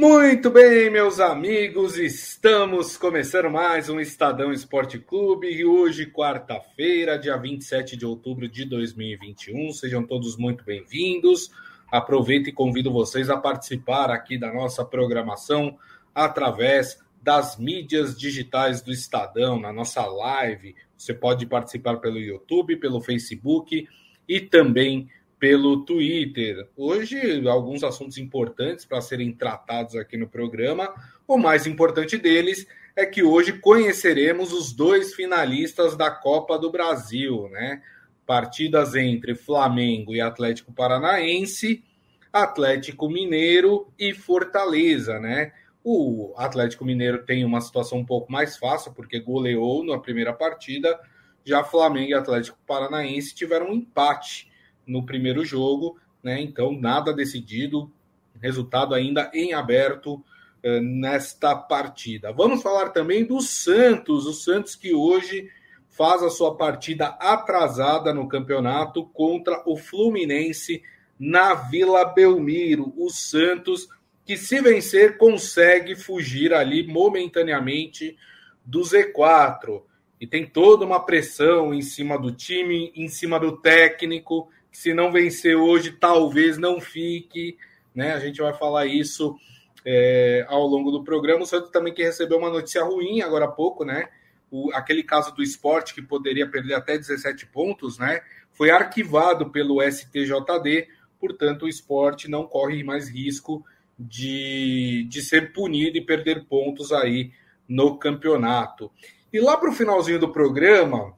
Muito bem, meus amigos, estamos começando mais um Estadão Esporte Clube e hoje, quarta-feira, dia 27 de outubro de 2021. Sejam todos muito bem-vindos. Aproveito e convido vocês a participar aqui da nossa programação através das mídias digitais do Estadão, na nossa live. Você pode participar pelo YouTube, pelo Facebook e também pelo Twitter. Hoje, alguns assuntos importantes para serem tratados aqui no programa. O mais importante deles é que hoje conheceremos os dois finalistas da Copa do Brasil, né? Partidas entre Flamengo e Atlético Paranaense, Atlético Mineiro e Fortaleza, né? O Atlético Mineiro tem uma situação um pouco mais fácil, porque goleou na primeira partida, já Flamengo e Atlético Paranaense tiveram um empate no primeiro jogo, né? Então, nada decidido, resultado ainda em aberto eh, nesta partida. Vamos falar também do Santos, o Santos que hoje faz a sua partida atrasada no campeonato contra o Fluminense na Vila Belmiro. O Santos que se vencer consegue fugir ali momentaneamente do Z4 e tem toda uma pressão em cima do time, em cima do técnico se não vencer hoje, talvez não fique. Né? A gente vai falar isso é, ao longo do programa. O Santos também que recebeu uma notícia ruim agora há pouco, né? O, aquele caso do esporte que poderia perder até 17 pontos, né? Foi arquivado pelo STJD, portanto, o esporte não corre mais risco de, de ser punido e perder pontos aí no campeonato. E lá para o finalzinho do programa,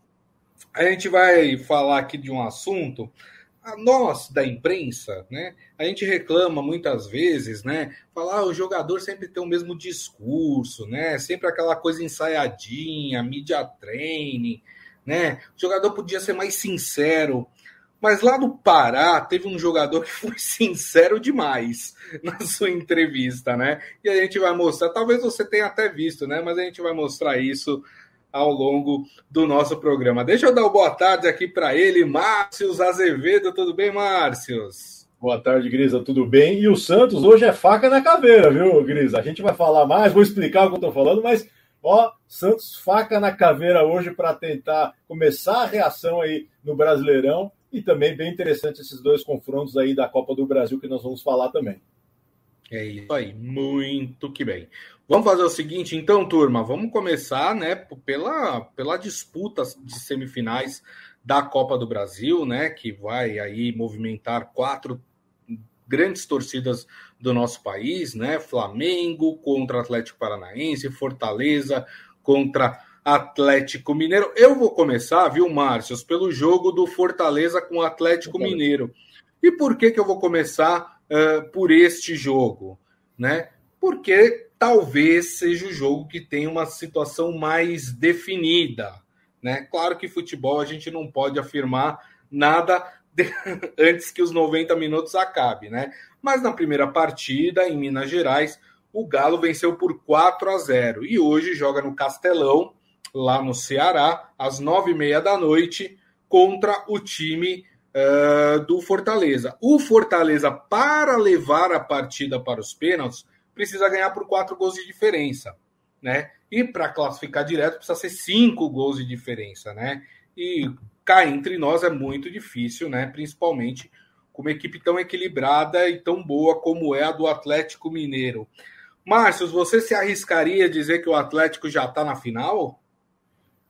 a gente vai falar aqui de um assunto a nós da imprensa, né, a gente reclama muitas vezes, né, falar ah, o jogador sempre tem o mesmo discurso, né, sempre aquela coisa ensaiadinha, media training, né, o jogador podia ser mais sincero, mas lá no Pará teve um jogador que foi sincero demais na sua entrevista, né, e a gente vai mostrar, talvez você tenha até visto, né, mas a gente vai mostrar isso ao longo do nosso programa. Deixa eu dar uma boa tarde aqui para ele, Márcio Azevedo. Tudo bem, Márcio? Boa tarde, Grisa. Tudo bem? E o Santos hoje é faca na caveira, viu, Grisa? A gente vai falar mais, vou explicar o que eu estou falando, mas ó, Santos faca na caveira hoje para tentar começar a reação aí no Brasileirão e também bem interessante esses dois confrontos aí da Copa do Brasil que nós vamos falar também. É isso aí, muito que bem. Vamos fazer o seguinte, então, turma, vamos começar, né, pela, pela disputa de semifinais da Copa do Brasil, né, que vai aí movimentar quatro grandes torcidas do nosso país, né, Flamengo contra Atlético Paranaense, Fortaleza contra Atlético Mineiro. Eu vou começar, viu, Márcio, pelo jogo do Fortaleza com o Atlético Mineiro. E por que que eu vou começar uh, por este jogo, né? Porque talvez seja o jogo que tem uma situação mais definida. Né? Claro que futebol a gente não pode afirmar nada de... antes que os 90 minutos acabe, né? Mas na primeira partida, em Minas Gerais, o Galo venceu por 4 a 0 e hoje joga no Castelão, lá no Ceará, às nove e meia da noite, contra o time uh, do Fortaleza. O Fortaleza, para levar a partida para os pênaltis, precisa ganhar por quatro gols de diferença, né? E para classificar direto precisa ser cinco gols de diferença, né? E cá entre nós é muito difícil, né? Principalmente com uma equipe tão equilibrada e tão boa como é a do Atlético Mineiro. Márcio, você se arriscaria a dizer que o Atlético já está na final?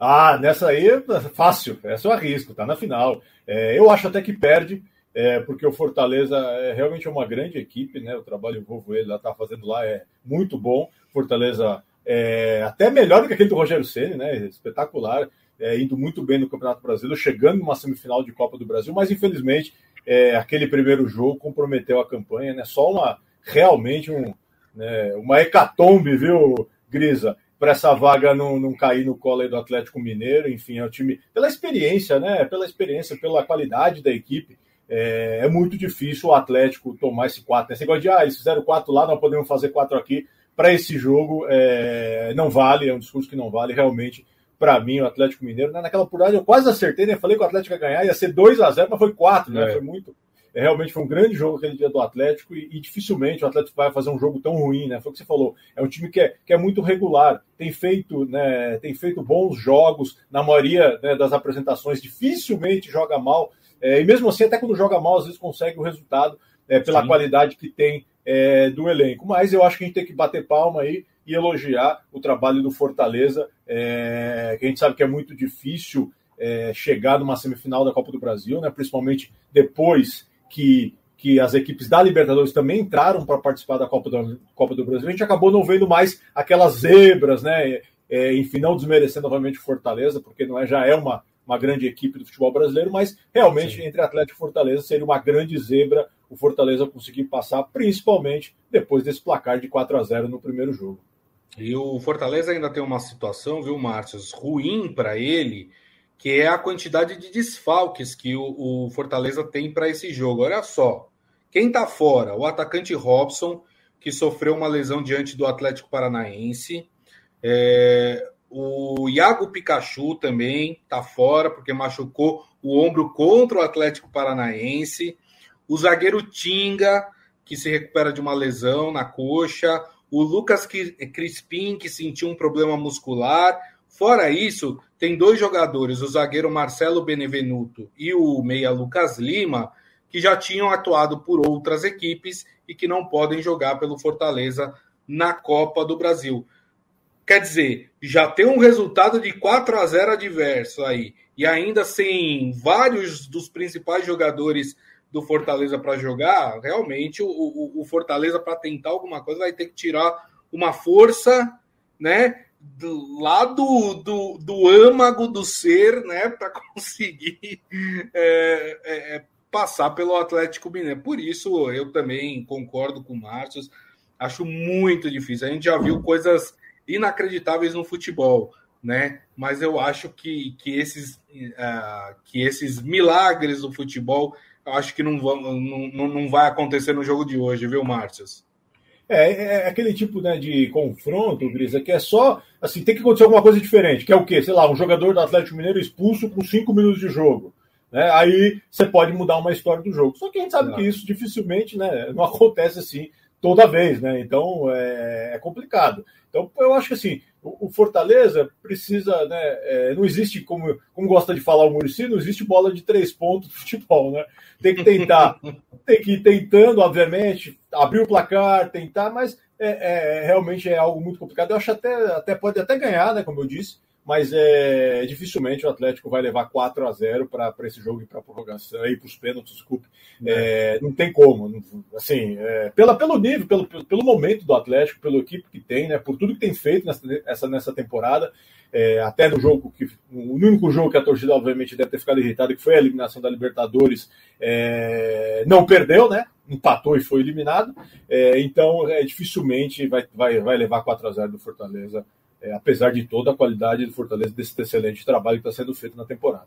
Ah, nessa aí é fácil, essa eu arrisco, tá na final. É, eu acho até que perde, é, porque o Fortaleza é realmente uma grande equipe, né? O trabalho que ele está fazendo lá é muito bom. Fortaleza é até melhor do que aquele do Rogério Ceni, né? Espetacular, é, indo muito bem no Campeonato Brasileiro, chegando numa semifinal de Copa do Brasil, mas infelizmente é, aquele primeiro jogo comprometeu a campanha, né? Só uma realmente um, né, uma hecatombe, viu, Grisa? Para essa vaga não, não cair no colo do Atlético Mineiro, enfim, é o time, pela experiência, né? Pela experiência, pela qualidade da equipe é, é, muito difícil o Atlético tomar esse 4. Né? Esse negócio de, ah, eles fizeram 4 lá, nós podemos fazer 4 aqui. Para esse jogo, é, não vale, é um discurso que não vale realmente. Para mim, o Atlético Mineiro, né? naquela oportunidade eu quase acertei, né? Falei que o Atlético ia ganhar, ia ser 2 a 0 mas foi 4, né? É. Foi muito. É, realmente foi um grande jogo aquele dia do Atlético e, e, dificilmente o Atlético vai fazer um jogo tão ruim, né? Foi o que você falou. É um time que é, que é muito regular, tem feito, né, tem feito bons jogos na maioria né, das apresentações, dificilmente joga mal. É, e mesmo assim, até quando joga mal, às vezes consegue o resultado é, pela Sim. qualidade que tem é, do elenco. Mas eu acho que a gente tem que bater palma aí e elogiar o trabalho do Fortaleza, é, que a gente sabe que é muito difícil é, chegar numa semifinal da Copa do Brasil, né, principalmente depois que, que as equipes da Libertadores também entraram para participar da Copa do, Copa do Brasil. A gente acabou não vendo mais aquelas zebras, né? É, enfim, não desmerecendo novamente Fortaleza, porque não é, já é uma, uma grande equipe do futebol brasileiro, mas realmente Sim. entre Atlético e Fortaleza seria uma grande zebra o Fortaleza conseguir passar, principalmente depois desse placar de 4 a 0 no primeiro jogo. E o Fortaleza ainda tem uma situação, viu, Márcio, ruim para ele, que é a quantidade de desfalques que o, o Fortaleza tem para esse jogo. Olha só, quem está fora? O atacante Robson, que sofreu uma lesão diante do Atlético Paranaense. É, o Iago Pikachu também está fora, porque machucou o ombro contra o Atlético Paranaense. O zagueiro Tinga, que se recupera de uma lesão na coxa. O Lucas Crispim, que sentiu um problema muscular. Fora isso, tem dois jogadores, o zagueiro Marcelo Benevenuto e o meia Lucas Lima, que já tinham atuado por outras equipes e que não podem jogar pelo Fortaleza na Copa do Brasil. Quer dizer, já tem um resultado de 4 a 0 adverso aí, e ainda sem vários dos principais jogadores do Fortaleza para jogar, realmente o, o, o Fortaleza, para tentar alguma coisa, vai ter que tirar uma força, né? Do, lá do, do, do âmago do ser, né, para conseguir é, é, é, passar pelo Atlético Mineiro. Por isso, eu também concordo com o Márcio, acho muito difícil. A gente já viu coisas inacreditáveis no futebol, né? Mas eu acho que, que, esses, uh, que esses milagres do futebol, eu acho que não, vão, não, não vai acontecer no jogo de hoje, viu, Márcio? É, é, aquele tipo né, de confronto, Grisa, que é só assim, tem que acontecer alguma coisa diferente, que é o quê? Sei lá, um jogador do Atlético Mineiro expulso com cinco minutos de jogo. Né? Aí você pode mudar uma história do jogo. Só que a gente sabe não. que isso dificilmente né, não acontece assim toda vez, né? Então é, é complicado. Então eu acho que assim, o, o Fortaleza precisa, né? É, não existe, como, como gosta de falar o Murici, não existe bola de três pontos no futebol, né? Tem que tentar, tem que ir tentando, obviamente, abrir o placar, tentar, mas é, é, realmente é algo muito complicado. Eu acho até, até pode até ganhar, né? Como eu disse, mas é, dificilmente o Atlético vai levar 4 a 0 para esse jogo e para a prorrogação e para os pênaltis, desculpe. É, não tem como. Assim, é, pela, pelo nível, pelo, pelo momento do Atlético, pela equipe que tem, né, por tudo que tem feito nessa, essa, nessa temporada, é, até no jogo que. O único jogo que a torcida, obviamente, deve ter ficado irritada, que foi a eliminação da Libertadores, é, não perdeu, né? Empatou e foi eliminado. É, então, é, dificilmente vai, vai, vai levar 4 a 0 do Fortaleza é, apesar de toda a qualidade do Fortaleza, desse excelente trabalho que está sendo feito na temporada.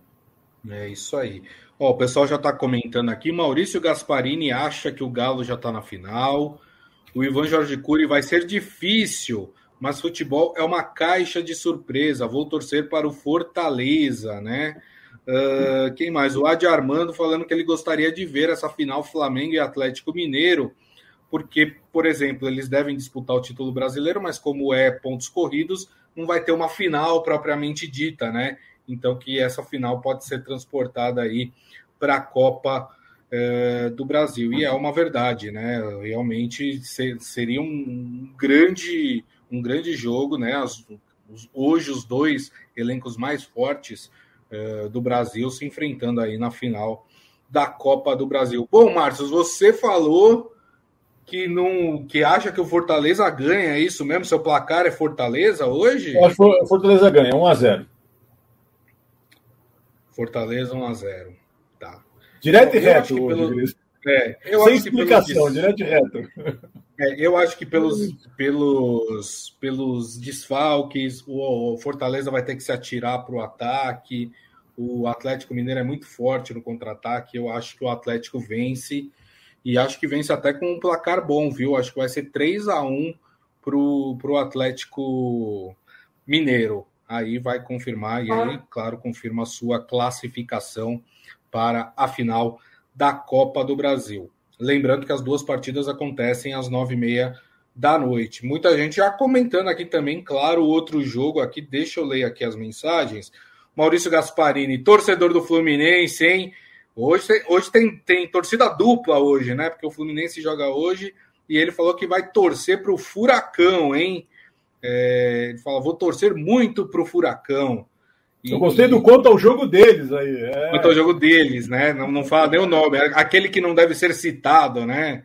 É isso aí. Ó, o pessoal já está comentando aqui. Maurício Gasparini acha que o Galo já está na final. O Ivan Jorge Cury vai ser difícil, mas futebol é uma caixa de surpresa. Vou torcer para o Fortaleza, né? Uh, quem mais? O Adi Armando falando que ele gostaria de ver essa final Flamengo e Atlético Mineiro porque, por exemplo, eles devem disputar o título brasileiro, mas como é pontos corridos, não vai ter uma final propriamente dita, né? Então que essa final pode ser transportada aí para a Copa é, do Brasil. E é uma verdade, né? Realmente ser, seria um grande, um grande jogo, né? As, os, hoje os dois elencos mais fortes é, do Brasil se enfrentando aí na final da Copa do Brasil. Bom, Márcio, você falou que não que acha que o Fortaleza ganha, é isso mesmo? Seu placar é Fortaleza hoje? Eu acho que o Fortaleza ganha, 1 a 0 Fortaleza 1 a 0 Tá. Direto e reto hoje, pelo... é, eu Sem acho explicação, que direto e reto. É, eu acho que pelos, pelos, pelos desfalques, o Fortaleza vai ter que se atirar para o ataque. O Atlético Mineiro é muito forte no contra-ataque. Eu acho que o Atlético vence e acho que vence até com um placar bom, viu? Acho que vai ser 3 a 1 pro, pro Atlético Mineiro. Aí vai confirmar, e aí, claro, confirma a sua classificação para a final da Copa do Brasil. Lembrando que as duas partidas acontecem às nove e meia da noite. Muita gente já comentando aqui também, claro, outro jogo aqui. Deixa eu ler aqui as mensagens. Maurício Gasparini, torcedor do Fluminense, hein? Hoje, hoje tem, tem torcida dupla hoje, né? Porque o Fluminense joga hoje e ele falou que vai torcer para o Furacão, hein? É, ele fala, vou torcer muito para o Furacão. E, eu gostei do quanto ao jogo deles aí. É. Quanto ao jogo deles, né? Não, não fala nem o nome, é aquele que não deve ser citado, né?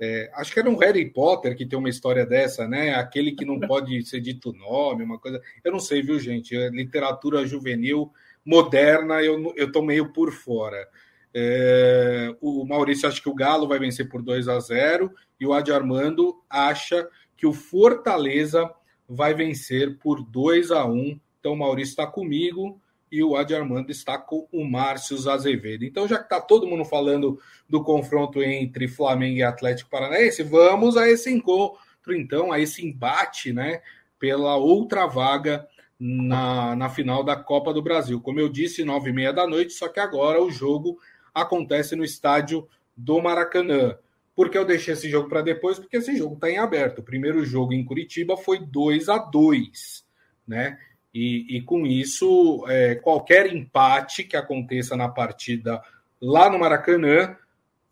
É, acho que era um Harry Potter que tem uma história dessa, né? Aquele que não pode ser dito nome, uma coisa. Eu não sei, viu, gente? É literatura juvenil moderna, eu, eu tô meio por fora. É, o Maurício acha que o Galo vai vencer por 2 a 0 e o Adi Armando acha que o Fortaleza vai vencer por 2 a 1 Então o Maurício está comigo e o Adi Armando está com o Márcio Azevedo. Então, já que está todo mundo falando do confronto entre Flamengo e Atlético Paranaense, vamos a esse encontro, então, a esse embate, né, pela outra vaga na, na final da Copa do Brasil. Como eu disse, nove e meia da noite, só que agora o jogo acontece no estádio do Maracanã. Por que eu deixei esse jogo para depois? Porque esse jogo está em aberto. O primeiro jogo em Curitiba foi 2 a 2 né? E, e com isso, é, qualquer empate que aconteça na partida lá no Maracanã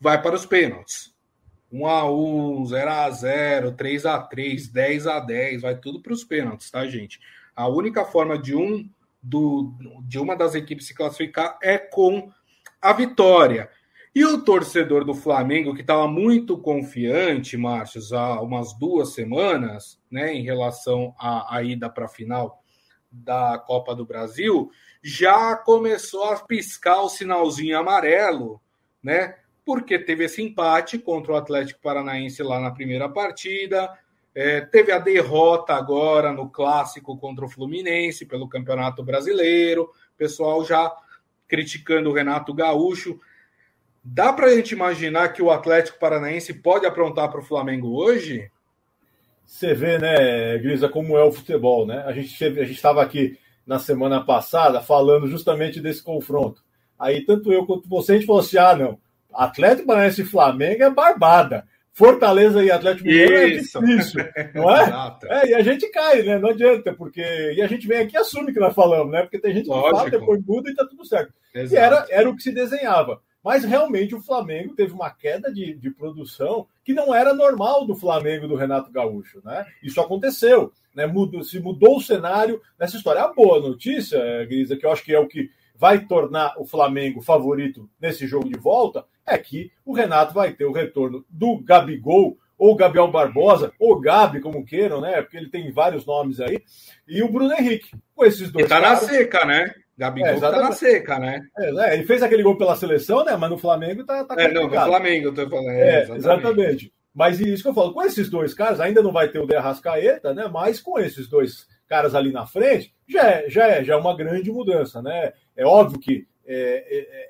vai para os pênaltis. 1 a 1 0 a 0 3 a 3 10 a 10 vai tudo para os pênaltis, tá, gente? A única forma de um do, de uma das equipes se classificar é com a vitória. E o torcedor do Flamengo, que estava muito confiante, Márcio, há umas duas semanas, né, em relação à, à ida para a final da Copa do Brasil, já começou a piscar o sinalzinho amarelo, né? Porque teve esse empate contra o Atlético Paranaense lá na primeira partida, é, teve a derrota agora no clássico contra o Fluminense pelo Campeonato Brasileiro, pessoal já criticando o Renato Gaúcho. Dá para a gente imaginar que o Atlético Paranaense pode aprontar para o Flamengo hoje? Você vê, né, Grisa, como é o futebol, né? A gente a estava aqui na semana passada falando justamente desse confronto. Aí tanto eu quanto você a gente falou assim: ah, não, Atlético Paranaense e Flamengo é barbada. Fortaleza e Atlético Mineiro é difícil, não é? é? E a gente cai, né? Não adianta, porque. E a gente vem aqui e assume que nós falamos, né? Porque tem gente que Lógico. fala, depois muda e tá tudo certo. Exato. E era, era o que se desenhava. Mas realmente o Flamengo teve uma queda de, de produção que não era normal do Flamengo do Renato Gaúcho, né? Isso aconteceu, né? Mudou, se mudou o cenário nessa história. A boa notícia, Grisa, que eu acho que é o que vai tornar o Flamengo favorito nesse jogo de volta, é que o Renato vai ter o retorno do Gabigol, ou Gabriel Barbosa, ou Gabi, como queiram, né? Porque ele tem vários nomes aí, e o Bruno Henrique. Com esses dois. E tá caras, na seca, né? Gabigol é, tá na seca, né? É, né? Ele fez aquele gol pela seleção, né? Mas no Flamengo tá. tá é, não, no Flamengo, eu tô falando. É, exatamente. exatamente. Mas isso que eu falo, com esses dois caras, ainda não vai ter o De Arrascaeta, né? Mas com esses dois caras ali na frente, já é, já é, já é uma grande mudança, né? É óbvio que é,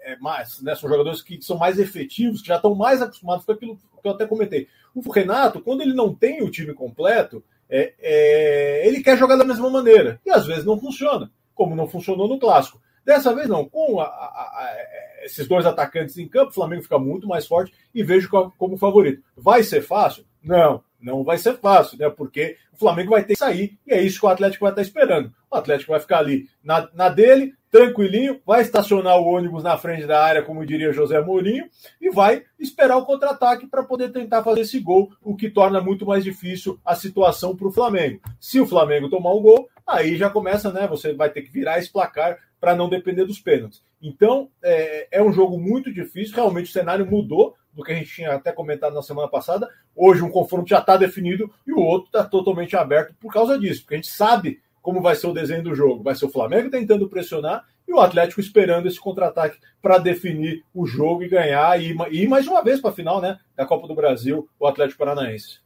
é, é, mais, né? São jogadores que são mais efetivos, que já estão mais acostumados com aquilo que eu até comentei. O Renato, quando ele não tem o time completo, é, é, ele quer jogar da mesma maneira. E às vezes não funciona, como não funcionou no clássico. Dessa vez não, com a, a, a, esses dois atacantes em campo, o Flamengo fica muito mais forte e vejo como favorito. Vai ser fácil? Não, não vai ser fácil, né? Porque o Flamengo vai ter que sair e é isso que o Atlético vai estar esperando. O Atlético vai ficar ali na, na dele, tranquilinho, vai estacionar o ônibus na frente da área, como diria José Mourinho, e vai esperar o contra-ataque para poder tentar fazer esse gol, o que torna muito mais difícil a situação para o Flamengo. Se o Flamengo tomar um gol, aí já começa, né? Você vai ter que virar esse placar para não depender dos pênaltis. Então, é, é um jogo muito difícil, realmente o cenário mudou do que a gente tinha até comentado na semana passada. Hoje um confronto já está definido e o outro está totalmente aberto por causa disso, porque a gente sabe como vai ser o desenho do jogo. Vai ser o Flamengo tentando pressionar e o Atlético esperando esse contra-ataque para definir o jogo e ganhar e ir mais uma vez para a final né, da Copa do Brasil, o Atlético Paranaense.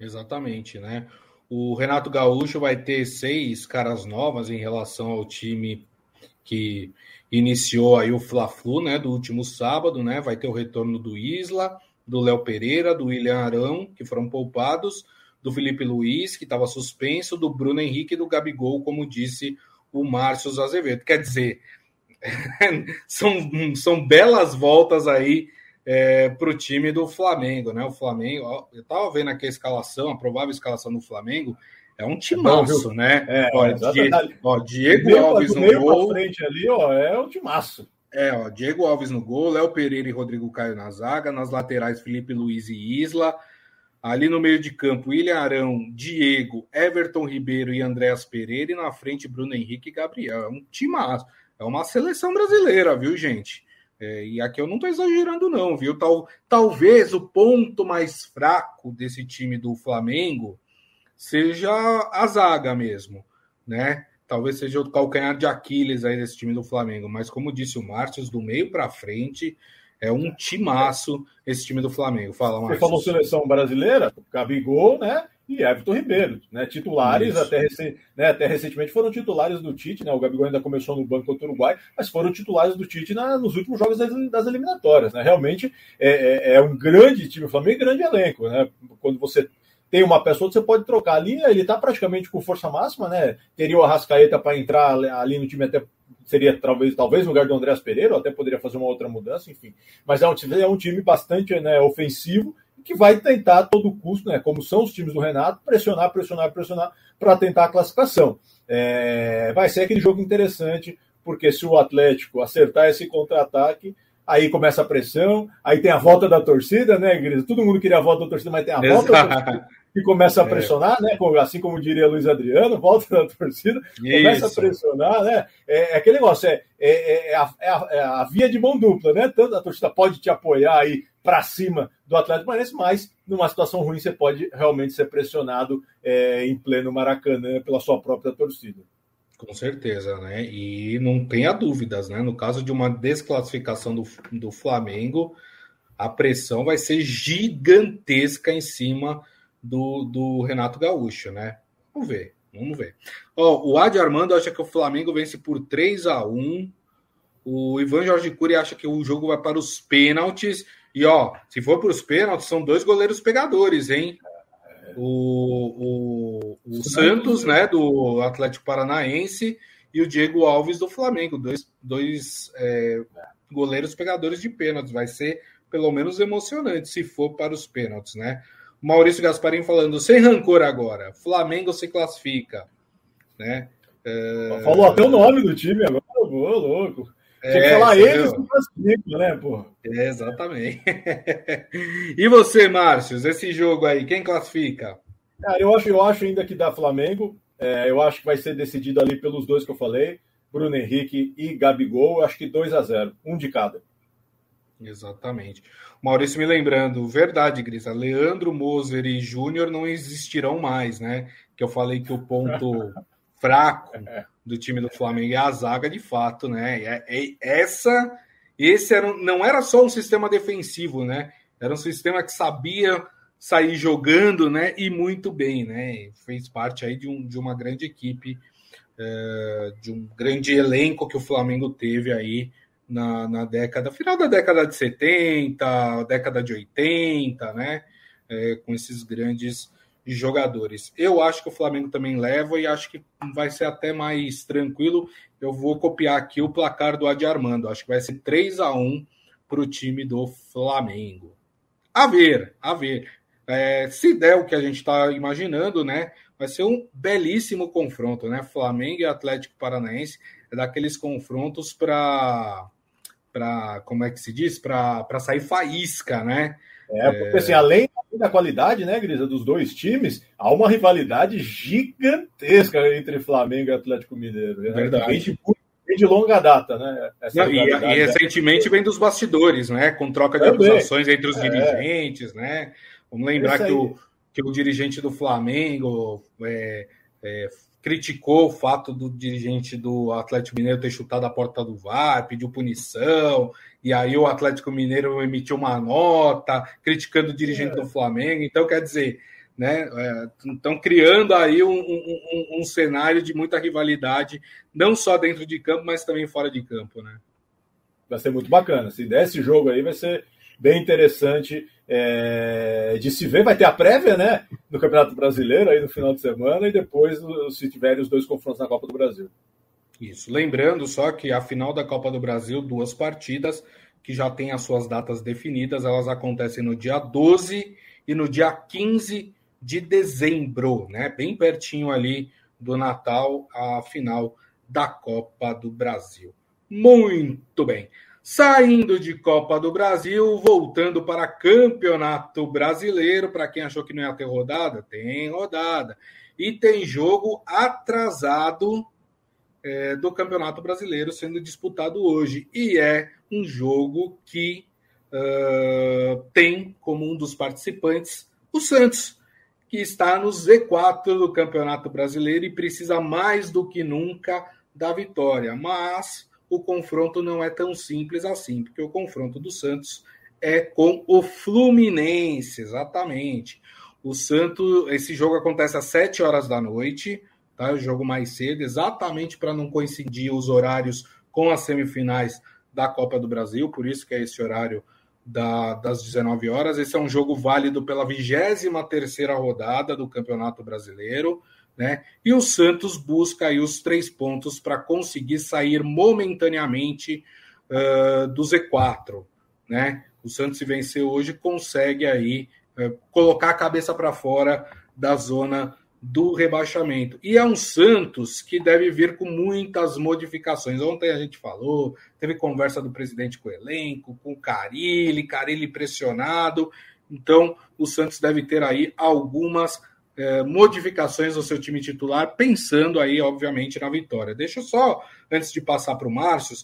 Exatamente, né? O Renato Gaúcho vai ter seis caras novas em relação ao time que iniciou aí o Fla-Flu, né, do último sábado, né? Vai ter o retorno do Isla, do Léo Pereira, do William Arão, que foram poupados, do Felipe Luiz, que estava suspenso, do Bruno Henrique e do Gabigol, como disse o Márcio Azevedo. Quer dizer, são, são belas voltas aí é, para o time do Flamengo, né? O Flamengo, eu estava vendo aqui a escalação, a provável escalação do Flamengo. É um timaço, né? É, ó, Diego, ó, Diego Alves no gol. frente ali, ó, é um timaço. É, ó, Diego Alves no gol, Léo Pereira e Rodrigo Caio na zaga, nas laterais Felipe Luiz e Isla, ali no meio de campo William Arão, Diego, Everton Ribeiro e Andréas Pereira, e na frente Bruno Henrique e Gabriel. É um timaço, é uma seleção brasileira, viu, gente? É, e aqui eu não estou exagerando, não, viu? Tal, talvez o ponto mais fraco desse time do Flamengo seja a zaga mesmo, né? talvez seja o calcanhar de Aquiles aí desse time do Flamengo. Mas, como disse o Márcio, do meio para frente é um timaço esse time do Flamengo. Fala, Márcio. Você falou seleção brasileira, Gabigol, né? E Everton Ribeiro, né? Titulares até, recen... né? até recentemente foram titulares do Tite, né? O Gabigol ainda começou no banco contra o Uruguai, mas foram titulares do Tite na... nos últimos jogos das, das eliminatórias, né? Realmente é, é, é um grande time, o Flamengo, grande elenco, né? Quando você tem uma pessoa que você pode trocar ali, ele está praticamente com força máxima, né? Teria o Arrascaeta para entrar ali no time até seria talvez talvez no lugar do Andréas Pereira, ou até poderia fazer uma outra mudança, enfim. Mas é um, é um time bastante né, ofensivo que vai tentar a todo custo, né, como são os times do Renato, pressionar, pressionar, pressionar para tentar a classificação. É, vai ser aquele jogo interessante, porque se o Atlético acertar esse contra-ataque, aí começa a pressão, aí tem a volta da torcida, né, Gris? Todo mundo queria a volta da torcida, mas tem a volta da torcida que começa a é. pressionar, é. né? Assim como diria Luiz Adriano, volta da torcida, começa Isso. a pressionar, né? É, é aquele negócio, é, é, é, a, é, a, é, a, via de mão dupla, né? Tanto a torcida pode te apoiar aí para cima do Atlético Paranaense, mas numa situação ruim você pode realmente ser pressionado em pleno Maracanã pela sua própria torcida. Com certeza, né? E não tenha dúvidas, né? No caso de uma desclassificação do, do Flamengo, a pressão vai ser gigantesca em cima do, do Renato Gaúcho, né? Vamos ver, vamos ver. Ó, o Adi Armando acha que o Flamengo vence por 3 a 1 O Ivan Jorge Cury acha que o jogo vai para os pênaltis. E, ó, se for para os pênaltis, são dois goleiros pegadores, hein? o, o, o Santos, né, do Atlético Paranaense, e o Diego Alves do Flamengo, dois, dois é, goleiros pegadores de pênaltis. Vai ser pelo menos emocionante se for para os pênaltis, né? Maurício Gasparim falando, sem rancor agora, Flamengo se classifica, né? É... Falou até o nome do time agora, ô louco. Tinha que é, falar eles que classificam, né, pô? É, exatamente. e você, Márcio, esse jogo aí, quem classifica? Cara, eu acho, eu acho ainda que dá Flamengo. É, eu acho que vai ser decidido ali pelos dois que eu falei, Bruno Henrique e Gabigol. Eu acho que 2 a 0 um de cada. Exatamente. Maurício me lembrando, verdade, Grisa, Leandro, Moser e Júnior não existirão mais, né? Que eu falei que o ponto fraco do time do Flamengo é a zaga de fato, né? É, é, essa, esse era, não era só um sistema defensivo, né? Era um sistema que sabia sair jogando, né? E muito bem, né? Fez parte aí de, um, de uma grande equipe, é, de um grande elenco que o Flamengo teve aí na, na década, final da década de 70, década de 80, né? É, com esses grandes de jogadores. Eu acho que o Flamengo também leva e acho que vai ser até mais tranquilo. Eu vou copiar aqui o placar do Adi Armando. Acho que vai ser 3 a 1 para o time do Flamengo. A ver, a ver. É, se der o que a gente está imaginando, né? Vai ser um belíssimo confronto, né? Flamengo e Atlético Paranaense é daqueles confrontos para para como é que se diz para sair faísca, né? É, porque assim, além da qualidade, né, Grisa, dos dois times, há uma rivalidade gigantesca entre Flamengo e Atlético Mineiro. Né? Verdade. Vem de, vem de longa data, né? Não, e, e, recentemente vem dos bastidores, né? Com troca de Também. acusações entre os é. dirigentes, né? Vamos lembrar que o, que o dirigente do Flamengo é, é, criticou o fato do dirigente do Atlético Mineiro ter chutado a porta do VAR, pediu punição, e aí o Atlético Mineiro emitiu uma nota criticando o dirigente é. do Flamengo. Então, quer dizer, né, estão é, criando aí um, um, um, cenário de muita rivalidade, não só dentro de campo, mas também fora de campo, né? Vai ser muito bacana. Se der esse jogo aí, vai ser bem interessante é, de se ver. Vai ter a prévia, né? No Campeonato Brasileiro aí no final de semana e depois, se tiverem os dois confrontos na Copa do Brasil. Isso. Lembrando só que a final da Copa do Brasil, duas partidas que já têm as suas datas definidas, elas acontecem no dia 12 e no dia 15 de dezembro, né? Bem pertinho ali do Natal, a final da Copa do Brasil. Muito bem. Saindo de Copa do Brasil, voltando para Campeonato Brasileiro, para quem achou que não ia ter rodada, tem rodada. E tem jogo atrasado é, do Campeonato Brasileiro sendo disputado hoje. E é um jogo que uh, tem como um dos participantes o Santos, que está no Z4 do Campeonato Brasileiro e precisa mais do que nunca da vitória. Mas o confronto não é tão simples assim, porque o confronto do Santos é com o Fluminense, exatamente. O Santos, esse jogo acontece às 7 horas da noite, tá? O jogo mais cedo, exatamente para não coincidir os horários com as semifinais da Copa do Brasil, por isso que é esse horário da, das 19 horas. Esse é um jogo válido pela 23 terceira rodada do Campeonato Brasileiro né? E o Santos busca aí os três pontos para conseguir sair momentaneamente uh, do Z4, né? O Santos se vencer hoje consegue aí uh, colocar a cabeça para fora da zona do rebaixamento. E é um Santos que deve vir com muitas modificações. Ontem a gente falou, teve conversa do presidente com o elenco, com o Carilli, Carilli pressionado. Então, o Santos deve ter aí algumas é, modificações no seu time titular, pensando aí, obviamente, na vitória. Deixa eu só, antes de passar para o Márcio,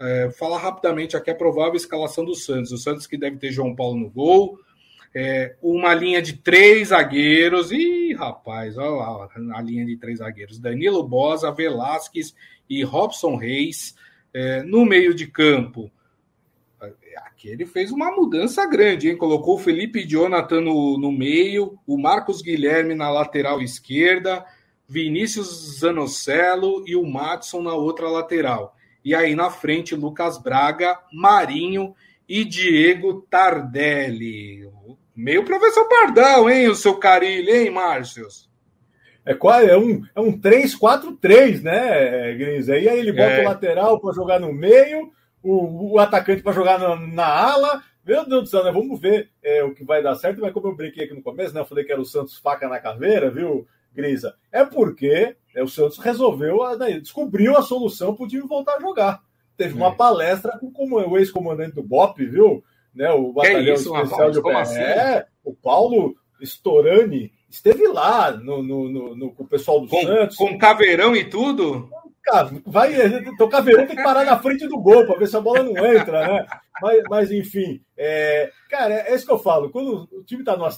é, falar rapidamente aqui a provável escalação do Santos. O Santos que deve ter João Paulo no gol, é, uma linha de três zagueiros. Ih, rapaz, olha lá a linha de três zagueiros: Danilo Bosa, Velasquez e Robson Reis. É, no meio de campo, Aqui ele fez uma mudança grande, hein? Colocou o Felipe Jonathan no, no meio, o Marcos Guilherme na lateral esquerda, Vinícius Zanocelo e o Matson na outra lateral. E aí na frente, Lucas Braga, Marinho e Diego Tardelli. Meio professor Pardão, hein, o seu Carilho, hein, Márcios? É, é um, é um 3-4-3, né, Gris? Aí ele bota é. o lateral para jogar no meio, o, o atacante para jogar na, na, ala. Meu Deus do céu, né? Vamos ver é, o que vai dar certo. Mas como eu brinquei aqui no começo, né? Eu falei que era o Santos faca na caveira, viu, Grisa? É porque é, o Santos resolveu, né, descobriu a solução para o time voltar a jogar. Teve uma é. palestra com, com o ex-comandante do BOP, viu? Né, o batalhão isso, especial de Como assim? É, o Paulo Storani esteve lá no, no, no, no, com o pessoal do com, Santos. Com caveirão e tudo? Vai, o Caveirão tem que parar na frente do gol para ver se a bola não entra, né? Mas, mas enfim, é, cara, é isso que eu falo. Quando o time está numa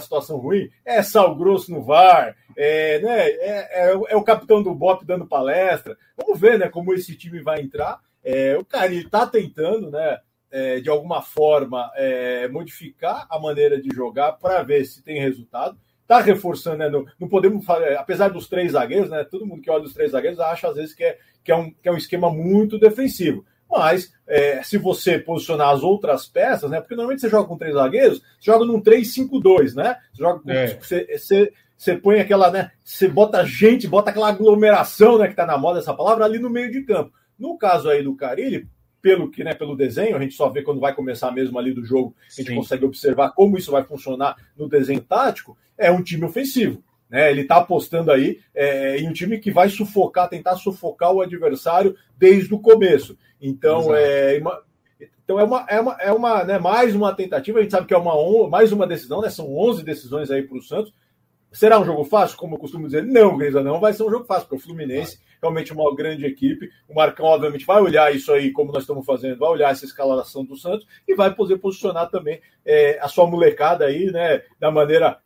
situação ruim, é sal grosso no VAR, é, né, é, é, é, o capitão do BOP dando palestra. Vamos ver né, como esse time vai entrar. É, o cara está tentando, né? É, de alguma forma, é, modificar a maneira de jogar para ver se tem resultado tá reforçando, né? Não, não podemos falar, apesar dos três zagueiros, né? Todo mundo que olha os três zagueiros acha às vezes que é, que é, um, que é um esquema muito defensivo. Mas é, se você posicionar as outras peças, né? Porque normalmente você joga com três zagueiros, você joga num 3-5-2, né? Você joga com, é. você, você, você põe aquela, né? Você bota gente, bota aquela aglomeração, né? Que tá na moda essa palavra, ali no meio de campo. No caso aí do Carilli, pelo que, né, pelo desenho, a gente só vê quando vai começar mesmo ali do jogo, a gente Sim. consegue observar como isso vai funcionar no desenho tático, é um time ofensivo. Né? Ele está apostando aí é, em um time que vai sufocar, tentar sufocar o adversário desde o começo. Então, é, então é uma, é uma, é uma né, mais uma tentativa. A gente sabe que é uma mais uma decisão, né? São 11 decisões aí para o Santos. Será um jogo fácil? Como eu costumo dizer, não, Grisa, não vai ser um jogo fácil, porque o Fluminense realmente uma grande equipe. O Marcão, obviamente, vai olhar isso aí, como nós estamos fazendo, vai olhar essa escalação do Santos e vai poder posicionar também é, a sua molecada aí, né, da maneira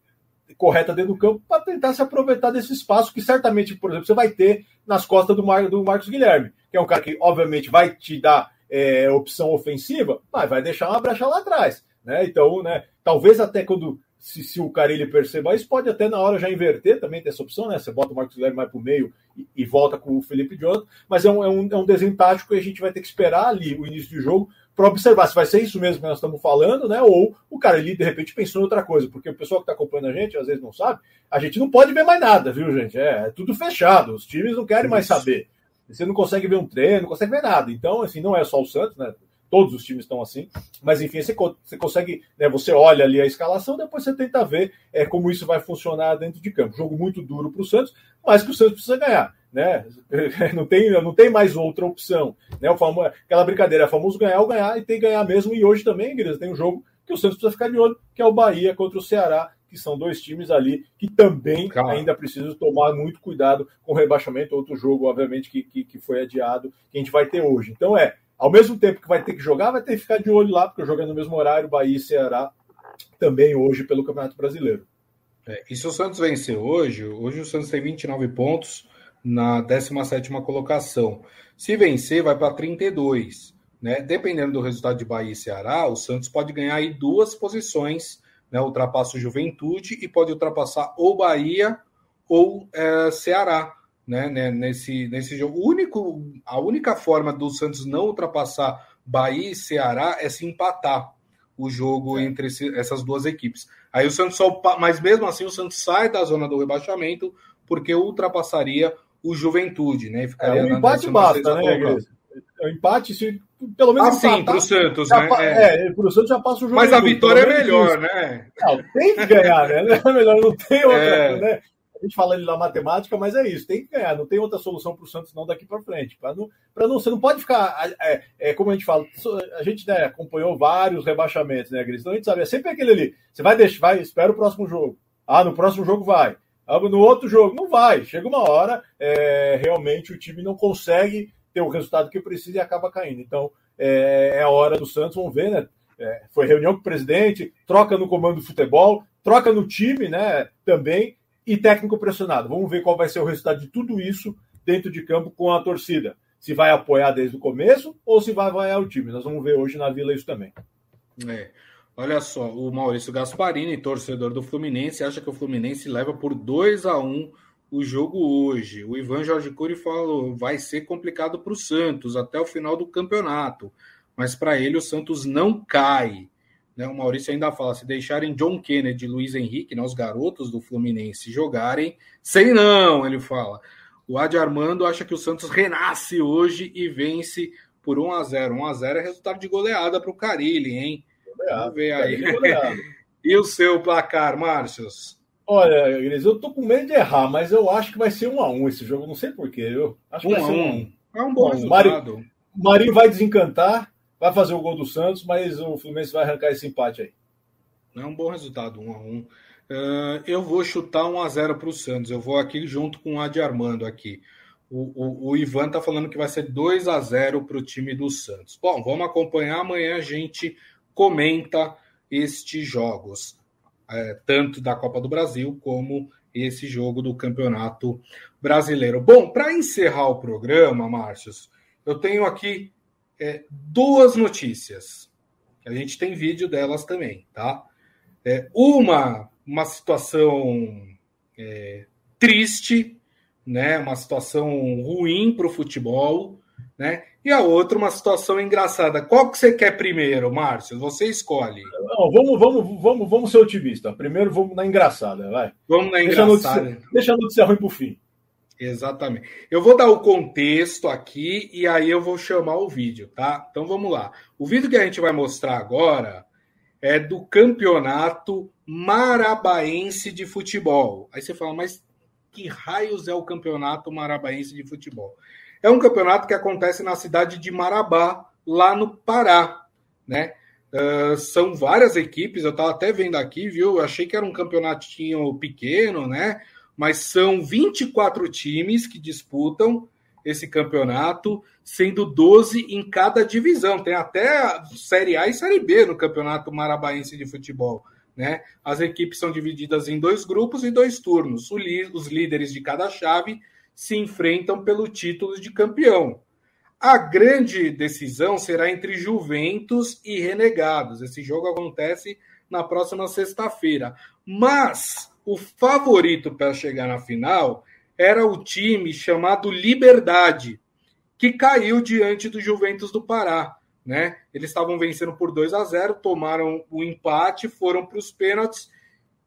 correta dentro do campo para tentar se aproveitar desse espaço que certamente, por exemplo, você vai ter nas costas do, Mar, do Marcos Guilherme, que é um cara que, obviamente, vai te dar é, opção ofensiva, mas vai deixar uma brecha lá atrás. Né? Então, né, talvez até quando se, se o Carilli perceber isso, pode até na hora já inverter também ter essa opção, né? Você bota o Marcos Guilherme mais para o meio e, e, volta com o Felipe Jonathan, mas é um, é, um, é um desenho tático e a gente vai ter que esperar ali o início do jogo para observar se vai ser isso mesmo que nós estamos falando, né? Ou o cara ali de repente pensou em outra coisa, porque o pessoal que está acompanhando a gente às vezes não sabe, a gente não pode ver mais nada, viu, gente? É, é tudo fechado, os times não querem mais saber. você não consegue ver um treino, não consegue ver nada. Então, assim, não é só o Santos, né? Todos os times estão assim, mas enfim, você, você consegue, né, você olha ali a escalação, depois você tenta ver é, como isso vai funcionar dentro de campo. Jogo muito duro para o Santos, mas que o Santos precisa ganhar né? Não tem, não tem mais outra opção. Né? O famoso, aquela brincadeira, é famoso ganhar ou ganhar, e tem que ganhar mesmo. E hoje também, Igreja, tem um jogo que o Santos precisa ficar de olho, que é o Bahia contra o Ceará, que são dois times ali que também Calma. ainda precisam tomar muito cuidado com o rebaixamento. Outro jogo, obviamente, que, que, que foi adiado, que a gente vai ter hoje. Então é, ao mesmo tempo que vai ter que jogar, vai ter que ficar de olho lá, porque joga no mesmo horário, Bahia e Ceará também hoje pelo Campeonato Brasileiro. É, e se o Santos vencer hoje, hoje o Santos tem 29 pontos, na 17 colocação. Se vencer, vai para 32. Né? Dependendo do resultado de Bahia e Ceará, o Santos pode ganhar aí duas posições, né? ultrapassa o Juventude e pode ultrapassar ou Bahia ou é, Ceará. Né? Nesse, nesse jogo. O único, a única forma do Santos não ultrapassar Bahia e Ceará é se empatar o jogo é. entre esse, essas duas equipes. Aí o Santos só. Mas mesmo assim, o Santos sai da zona do rebaixamento porque ultrapassaria o Juventude, né? Ficaria é, o empate basta, né, O empate, se pelo menos. Ah, sim, para o Santos, né? É, é para o Santos já passa o jogo. Mas a vitória é melhor, né? Não, tem que ganhar, né? É melhor, não tem outra, é. né? A gente fala ali na matemática, mas é isso, tem que ganhar, não tem outra solução para o Santos não daqui para frente. Para não, não, você não pode ficar, é, é, como a gente fala, a gente né, acompanhou vários rebaixamentos, né, Gris? Então a gente sabe, é sempre aquele ali. Você vai deixar, vai, espera o próximo jogo. Ah, no próximo jogo vai. No outro jogo, não vai. Chega uma hora, é, realmente o time não consegue ter o resultado que precisa e acaba caindo. Então, é, é a hora do Santos, vamos ver, né? É, foi reunião com o presidente, troca no comando do futebol, troca no time, né? Também, e técnico pressionado. Vamos ver qual vai ser o resultado de tudo isso dentro de campo com a torcida. Se vai apoiar desde o começo ou se vai vaiar o time. Nós vamos ver hoje na Vila isso também. É. Olha só, o Maurício Gasparini, torcedor do Fluminense, acha que o Fluminense leva por 2 a 1 o jogo hoje. O Ivan Jorge Cury falou: vai ser complicado para o Santos até o final do campeonato, mas para ele o Santos não cai. Né? O Maurício ainda fala: se deixarem John Kennedy e Luiz Henrique, né, os garotos do Fluminense, jogarem, sei não, ele fala. O Adi Armando acha que o Santos renasce hoje e vence por 1 a 0 1 a 0 é resultado de goleada para o Carilli, hein? Vamos ver aí. e o seu placar, Márcios? Olha, Igreja, eu tô com medo de errar, mas eu acho que vai ser um a um esse jogo. Não sei porquê. Eu acho que um vai ser um a um. É um bom Bom, resultado. O Marinho vai desencantar, vai fazer o gol do Santos, mas o Fluminense vai arrancar esse empate aí. É um bom resultado, um a um. Uh, eu vou chutar 1 a 0 para o Santos. Eu vou aqui junto com o Adi Armando aqui. O, o, o Ivan está falando que vai ser 2 a 0 para o time do Santos. Bom, vamos acompanhar. Amanhã a gente comenta estes jogos, é, tanto da Copa do Brasil como esse jogo do Campeonato Brasileiro. Bom, para encerrar o programa, Márcios, eu tenho aqui é, duas notícias. A gente tem vídeo delas também, tá? É, uma, uma situação é, triste, né? Uma situação ruim para o futebol, né? E a outra, uma situação engraçada. Qual que você quer primeiro, Márcio? Você escolhe. Não, vamos, vamos, vamos, vamos ser otimistas. Primeiro vamos na engraçada, vai. Vamos na engraçada. Deixa a notícia, deixa a notícia ruim para o fim. Exatamente. Eu vou dar o contexto aqui e aí eu vou chamar o vídeo, tá? Então vamos lá. O vídeo que a gente vai mostrar agora é do campeonato marabaense de futebol. Aí você fala, mas que raios é o campeonato marabaense de futebol? É um campeonato que acontece na cidade de Marabá, lá no Pará, né? Uh, são várias equipes, eu estava até vendo aqui, viu? Eu achei que era um campeonatinho pequeno, né? Mas são 24 times que disputam esse campeonato, sendo 12 em cada divisão. Tem até Série A e Série B no Campeonato Marabaense de Futebol. Né? As equipes são divididas em dois grupos e dois turnos. Os líderes de cada chave se enfrentam pelo título de campeão. A grande decisão será entre Juventus e Renegados. Esse jogo acontece na próxima sexta-feira. Mas o favorito para chegar na final era o time chamado Liberdade, que caiu diante do Juventus do Pará. Né? Eles estavam vencendo por 2 a 0, tomaram o empate, foram para os pênaltis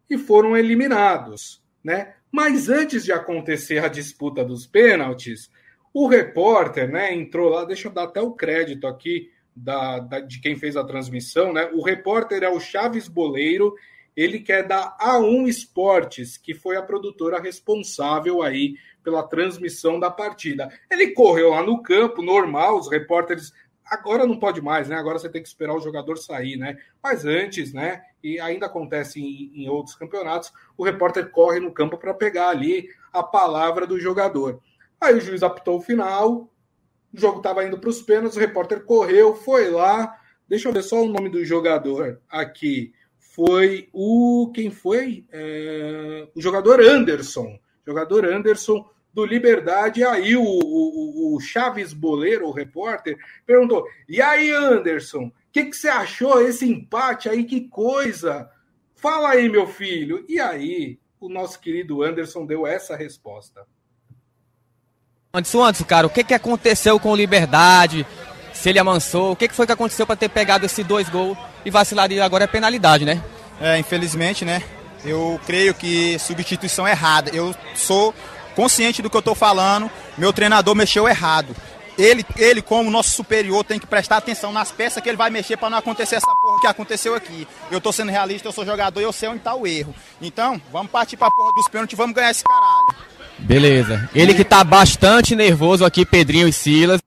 e foram eliminados. Né? Mas antes de acontecer a disputa dos pênaltis, O repórter, né, entrou lá, deixa eu dar até o crédito aqui da, da, de quem fez a transmissão, né? O repórter é o Chaves Boleiro, ele quer da A1 Esportes, que foi a produtora responsável aí pela transmissão da partida. Ele correu lá no campo, normal, os repórteres. Agora não pode mais, né? Agora você tem que esperar o jogador sair, né? Mas antes, né? E ainda acontece em, em outros campeonatos, o repórter corre no campo para pegar ali a palavra do jogador. Aí o juiz apitou o final, o jogo estava indo para os pênaltis, o repórter correu, foi lá. Deixa eu ver só o nome do jogador aqui. Foi o. Quem foi? É, o jogador Anderson. Jogador Anderson do Liberdade. Aí o, o, o Chaves Boleiro, o repórter, perguntou: E aí, Anderson, o que, que você achou esse empate aí? Que coisa! Fala aí, meu filho. E aí, o nosso querido Anderson deu essa resposta. Anderson, Anderson, cara, o que, que aconteceu com o Liberdade? Se ele amansou, o que, foi que aconteceu para ter pegado esses dois gols e vacilar e agora é penalidade, né? É, infelizmente, né? Eu creio que substituição errada. Eu sou consciente do que eu estou falando. Meu treinador mexeu errado. Ele, ele, como nosso superior, tem que prestar atenção nas peças que ele vai mexer para não acontecer essa porra que aconteceu aqui. Eu tô sendo realista, eu sou jogador e eu sei onde tá o erro. Então, vamos partir pra porra dos pênaltis e vamos ganhar esse caralho. Beleza. Ele que tá bastante nervoso aqui, Pedrinho e Silas.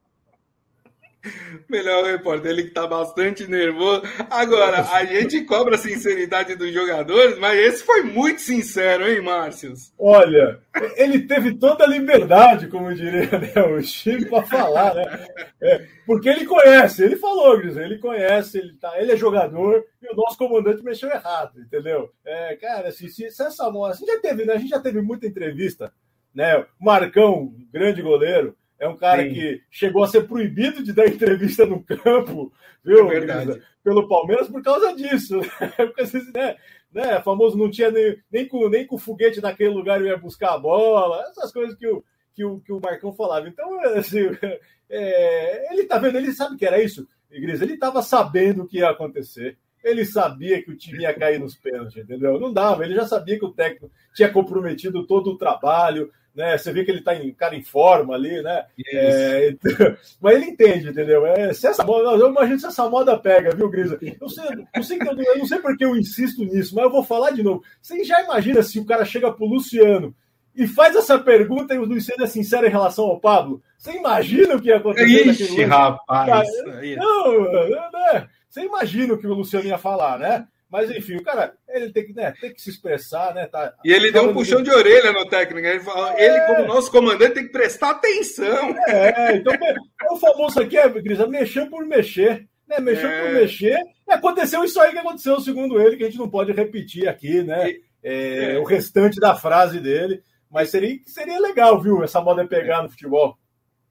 Melhor repórter, ele que tá bastante nervoso. Agora, a gente cobra a sinceridade dos jogadores, mas esse foi muito sincero, hein, Márcios? Olha, ele teve toda a liberdade, como diria né, o Chico, para falar, né? É, porque ele conhece, ele falou, Gris, ele conhece, ele, tá, ele é jogador e o nosso comandante mexeu errado, entendeu? É, cara, assim, se, se essa moça. Já teve, né? A gente já teve muita entrevista, né? Marcão, grande goleiro é um cara Sim. que chegou a ser proibido de dar entrevista no campo, viu? É pelo Palmeiras por causa disso. né, né, famoso não tinha nem, nem, com, nem com foguete naquele lugar ia buscar a bola, essas coisas que o, que o, que o Marcão falava. Então, assim, é, ele tá vendo, ele sabe que era isso, Igreja. Ele estava sabendo o que ia acontecer. Ele sabia que o time ia cair nos pênaltis, entendeu? Não dava, ele já sabia que o técnico tinha comprometido todo o trabalho, né? Você vê que ele tá em cara em forma ali, né? É, então, mas ele entende, entendeu? É, se essa moda, eu imagino se essa moda pega, viu, Grisa? Eu, sei, eu, sei eu, eu não sei porque eu insisto nisso, mas eu vou falar de novo. Você já imagina se o cara chega pro Luciano e faz essa pergunta e o Luciano é sincero em relação ao Pablo? Você imagina o que ia acontecer Ixi, rapaz! Não, não, não, você imagina o que o Luciano ia falar, né? Mas enfim, o cara, ele tem que, né, tem que se expressar, né? Tá, e ele deu um puxão de orelha no técnico. Ele, falou, é. ele, como nosso comandante, tem que prestar atenção. É, então é o famoso aqui é, Grisa, mexer por mexer. Né, mexer é. por mexer. E aconteceu isso aí que aconteceu, segundo ele, que a gente não pode repetir aqui, né? E, é, é. o restante da frase dele. Mas seria, seria legal, viu, essa moda pegar no futebol.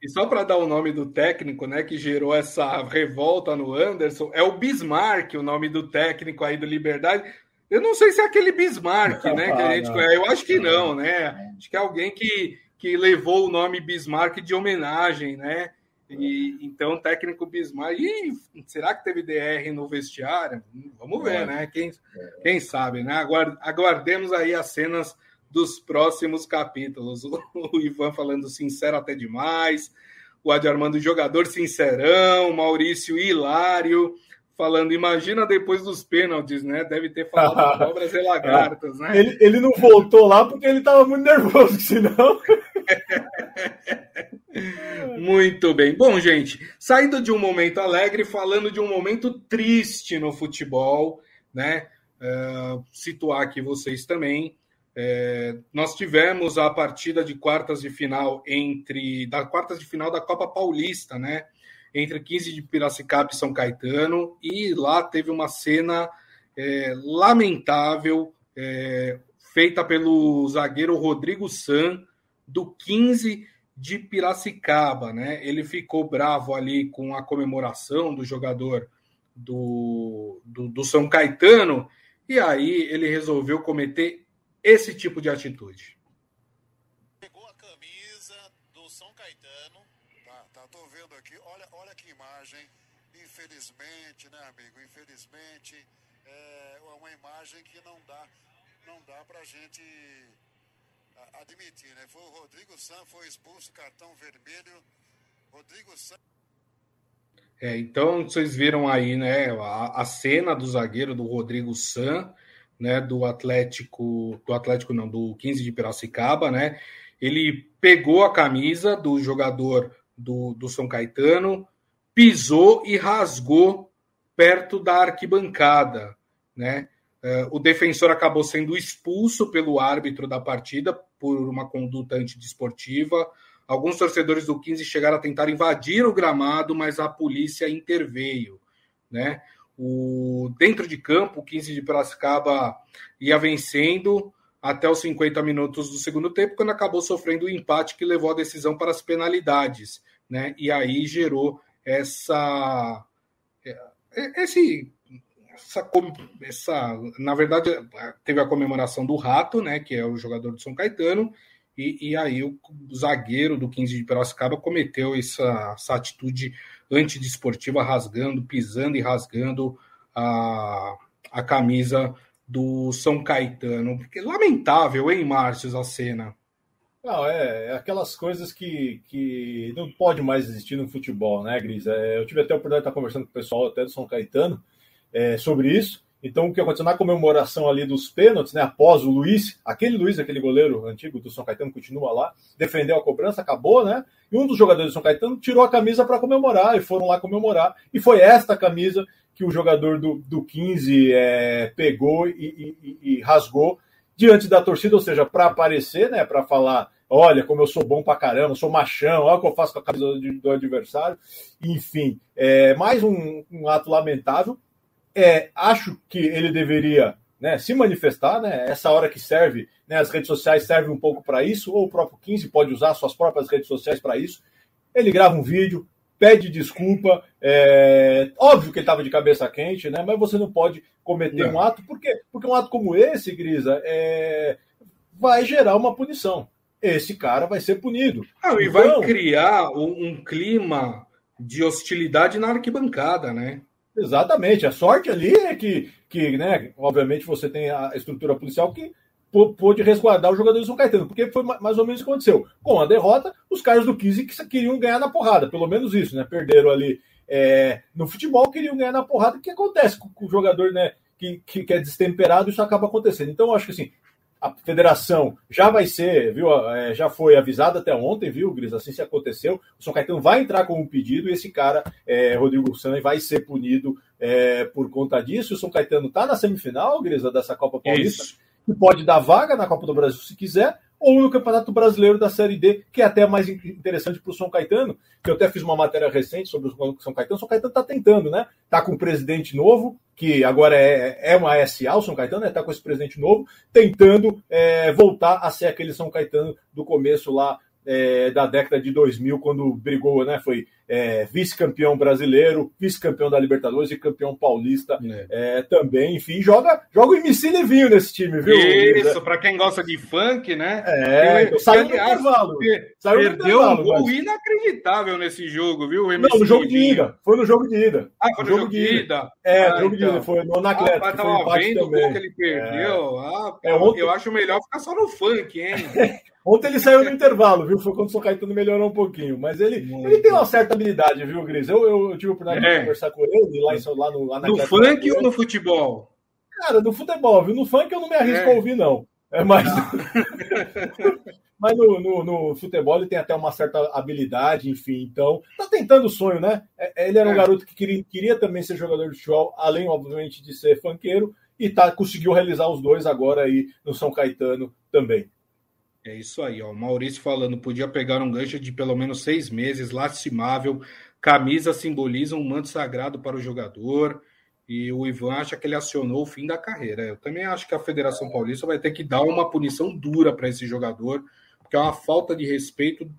E só para dar o nome do técnico, né, que gerou essa revolta no Anderson, é o Bismarck, o nome do técnico aí do Liberdade. Eu não sei se é aquele Bismarck, né, que a gente conhece. Eu acho que não, né? Acho que é alguém que, que levou o nome Bismarck de homenagem, né? E, então, técnico Bismarck. E será que teve DR no vestiário? Vamos ver, né? Quem, quem sabe, né? Aguardemos aí as cenas dos próximos capítulos. O Ivan falando sincero até demais, o Adi Armando jogador sincerão, Maurício hilário, falando, imagina depois dos pênaltis, né? Deve ter falado cobras e lagartas, né? Ele, ele não voltou lá porque ele estava muito nervoso, senão. muito bem. Bom, gente, saindo de um momento alegre, falando de um momento triste no futebol, né? Uh, situar aqui vocês também. É, nós tivemos a partida de quartas de final entre da quartas de final da Copa Paulista, né? Entre 15 de Piracicaba e São Caetano, e lá teve uma cena é, lamentável é, feita pelo zagueiro Rodrigo San do 15 de Piracicaba, né? Ele ficou bravo ali com a comemoração do jogador do, do, do São Caetano, e aí ele resolveu cometer esse tipo de atitude. Pegou a camisa do São Caetano. Tá, tá, tô vendo aqui. Olha, olha que imagem. Infelizmente, né, amigo? Infelizmente, é uma imagem que não dá, não dá pra gente admitir, né? Foi o Rodrigo San, foi expulso, cartão vermelho. Rodrigo San. É, então vocês viram aí, né, a, a cena do zagueiro do Rodrigo San, né, do Atlético, do Atlético não, do 15 de Piracicaba, né? Ele pegou a camisa do jogador do, do São Caetano, pisou e rasgou perto da arquibancada, né? É, o defensor acabou sendo expulso pelo árbitro da partida por uma conduta antidesportiva. Alguns torcedores do 15 chegaram a tentar invadir o gramado, mas a polícia interveio, né? O dentro de campo, o 15 de Piracicaba ia vencendo até os 50 minutos do segundo tempo, quando acabou sofrendo o empate que levou a decisão para as penalidades, né? E aí gerou essa esse essa, essa na verdade teve a comemoração do Rato, né, que é o jogador do São Caetano, e, e aí o zagueiro do 15 de Piracicaba cometeu essa, essa atitude antidesportiva, rasgando, pisando e rasgando a, a camisa do São Caetano. Porque lamentável, hein, Márcio, a cena. Não, é, é, aquelas coisas que, que não pode mais existir no futebol, né, Gris? É, eu tive até a oportunidade de estar conversando com o pessoal até do São Caetano é, sobre isso. Então, o que aconteceu na comemoração ali dos pênaltis, né, após o Luiz, aquele Luiz, aquele goleiro antigo do São Caetano, continua lá, defendeu a cobrança, acabou, né? E um dos jogadores do São Caetano tirou a camisa para comemorar e foram lá comemorar. E foi esta camisa que o jogador do, do 15 é, pegou e, e, e, rasgou diante da torcida, ou seja, para aparecer, né, para falar olha como eu sou bom pra caramba, sou machão, olha o que eu faço com a camisa do, adversário. Enfim, é mais um, um ato lamentável. É, acho que ele deveria né, se manifestar, né, essa hora que serve, né, as redes sociais servem um pouco para isso, ou o próprio 15 pode usar suas próprias redes sociais para isso. Ele grava um vídeo, pede desculpa, é, óbvio que ele estava de cabeça quente, né, mas você não pode cometer não. um ato, porque, porque um ato como esse, Grisa, é, vai gerar uma punição esse cara vai ser punido. Ah, e então, vai criar um, um, clima de hostilidade na arquibancada, né? Exatamente. A sorte ali é que, que né, obviamente, você tem a estrutura policial que pôde resguardar os jogadores do Caetano, porque foi mais ou menos o que aconteceu. Com a derrota, os caras do 15 que queriam ganhar na porrada, pelo menos isso, né? Perderam ali é, no futebol, queriam ganhar na porrada. O que acontece com, com o jogador, né? Que, que, que, é destemperado, isso acaba acontecendo. Então, eu acho que assim, a federação já vai ser, viu, é, já foi avisada até ontem, viu, Gris? Assim se aconteceu. O São Caetano vai entrar com um pedido e esse cara, é, Rodrigo San, vai ser punido é, por conta disso. O São Caetano está na semifinal, Gris, dessa Copa Paulista, Isso. que pode dar vaga na Copa do Brasil se quiser, ou no Campeonato Brasileiro da Série D, que é até mais interessante para o São Caetano, que eu até fiz uma matéria recente sobre o São Caetano. O São Caetano está tentando, né? Está com um presidente novo, que agora é, é uma SA, o São Caetano, está né? com esse presidente novo, tentando é, voltar a ser aquele São Caetano do começo lá é, da década de 2000, quando brigou, né? Foi é, vice-campeão brasileiro, vice-campeão da Libertadores e campeão paulista é. também. Enfim, joga, joga o MC Levinho nesse time, viu? Isso, para quem gosta de funk, né? É, então, saiu no intervalo. Saiu perdeu um gol mas... inacreditável nesse jogo, viu? MC Não, no jogo de ida. Foi no jogo de ida. Ah, foi no, jogo, de ida. ida. É, ah, jogo então. de ida. Foi no Anacleto. Ah, tava vendo o gol que ele perdeu. É. Ah, é, ontem... Eu acho melhor ficar só no funk, hein? Ontem ele saiu no intervalo, viu? Foi quando o São Caetano melhorou um pouquinho. Mas ele, ele tem uma certa habilidade, viu, Gris? Eu, eu, eu tive a oportunidade é. de conversar com ele lá, em, lá no. Lá no funk ou no futebol? Cara, no futebol, viu? No funk eu não me arrisco é. a ouvir, não. É mais. Mas no, no, no, futebol ele tem até uma certa habilidade, enfim. Então, tá tentando o sonho, né? É, ele era um é. garoto que queria, queria também ser jogador de futebol, além, obviamente, de ser funkeiro, e tá, conseguiu realizar os dois agora aí no São Caetano também. É isso aí, ó. Maurício falando, podia pegar um gancho de pelo menos seis meses, lastimável. Camisa simboliza um manto sagrado para o jogador. E o Ivan acha que ele acionou o fim da carreira. Eu também acho que a Federação Paulista vai ter que dar uma punição dura para esse jogador, porque é uma falta de respeito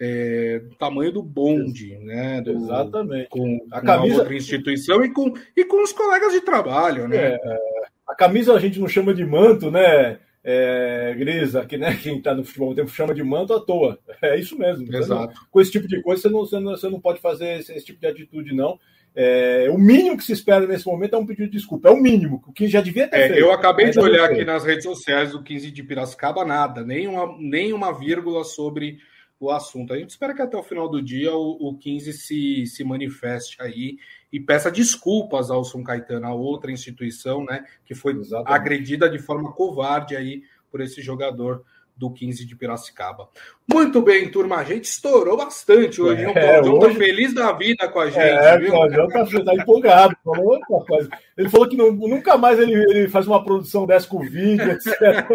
é, do tamanho do bonde, né? Do, Exatamente. Com, a camisa... outra instituição e com, e com os colegas de trabalho, né? É, a camisa a gente não chama de manto, né? É, Grisa, que né, quem está no futebol tempo chama de manto à toa. É isso mesmo. Exato. Não, com esse tipo de coisa, você não, você não, você não pode fazer esse, esse, tipo de atitude, não. É, o mínimo que se espera nesse momento é um pedido de desculpa. É o mínimo, o que já devia ter é, feito. Eu acabei de olhar aqui nas redes sociais do 15 de Piracicaba, nada, nem uma, nem uma vírgula sobre o assunto. A gente espera que até o final do dia o, o 15 se, se manifeste aí e peça desculpas ao São Caetano, a outra instituição, né, que foi Exatamente. agredida de forma covarde aí por esse jogador do 15 de Piracicaba. Muito bem, turma, a gente estourou bastante hoje. É, o Claudião tá hoje... tá feliz da vida com a gente. É, viu? o Claudião tá, tá empolgado. Falou coisa. Ele falou que não, nunca mais ele, ele, faz uma produção dessa com vídeo, etc.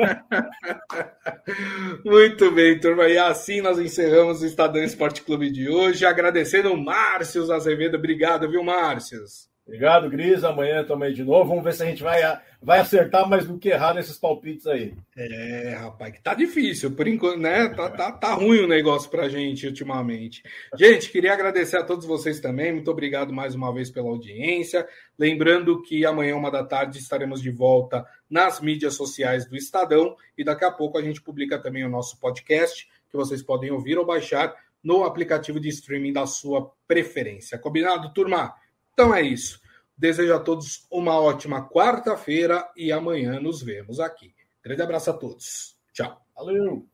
Muito bem, turma. E assim nós encerramos o Estadão Esporte Clube de hoje. Agradecendo o Márcio Azevedo. Obrigado, viu, Márcio? Obrigado, Gris. Amanhã também de novo. Vamos ver se a gente vai, vai acertar mais do que errar nesses palpites aí. É, rapaz, que tá difícil. Por enquanto, né? Tá, tá, tá ruim o negócio pra gente ultimamente. Gente, queria agradecer a todos vocês também. Muito obrigado mais uma vez pela audiência. Lembrando que amanhã, uma da tarde, estaremos de volta nas mídias sociais do Estadão. E daqui a pouco a gente publica também o nosso podcast, que vocês podem ouvir ou baixar no aplicativo de streaming da sua preferência. Combinado, turma? Então é isso. Desejo a todos uma ótima quarta-feira e amanhã nos vemos aqui. Grande abraço a todos. Tchau. Valeu!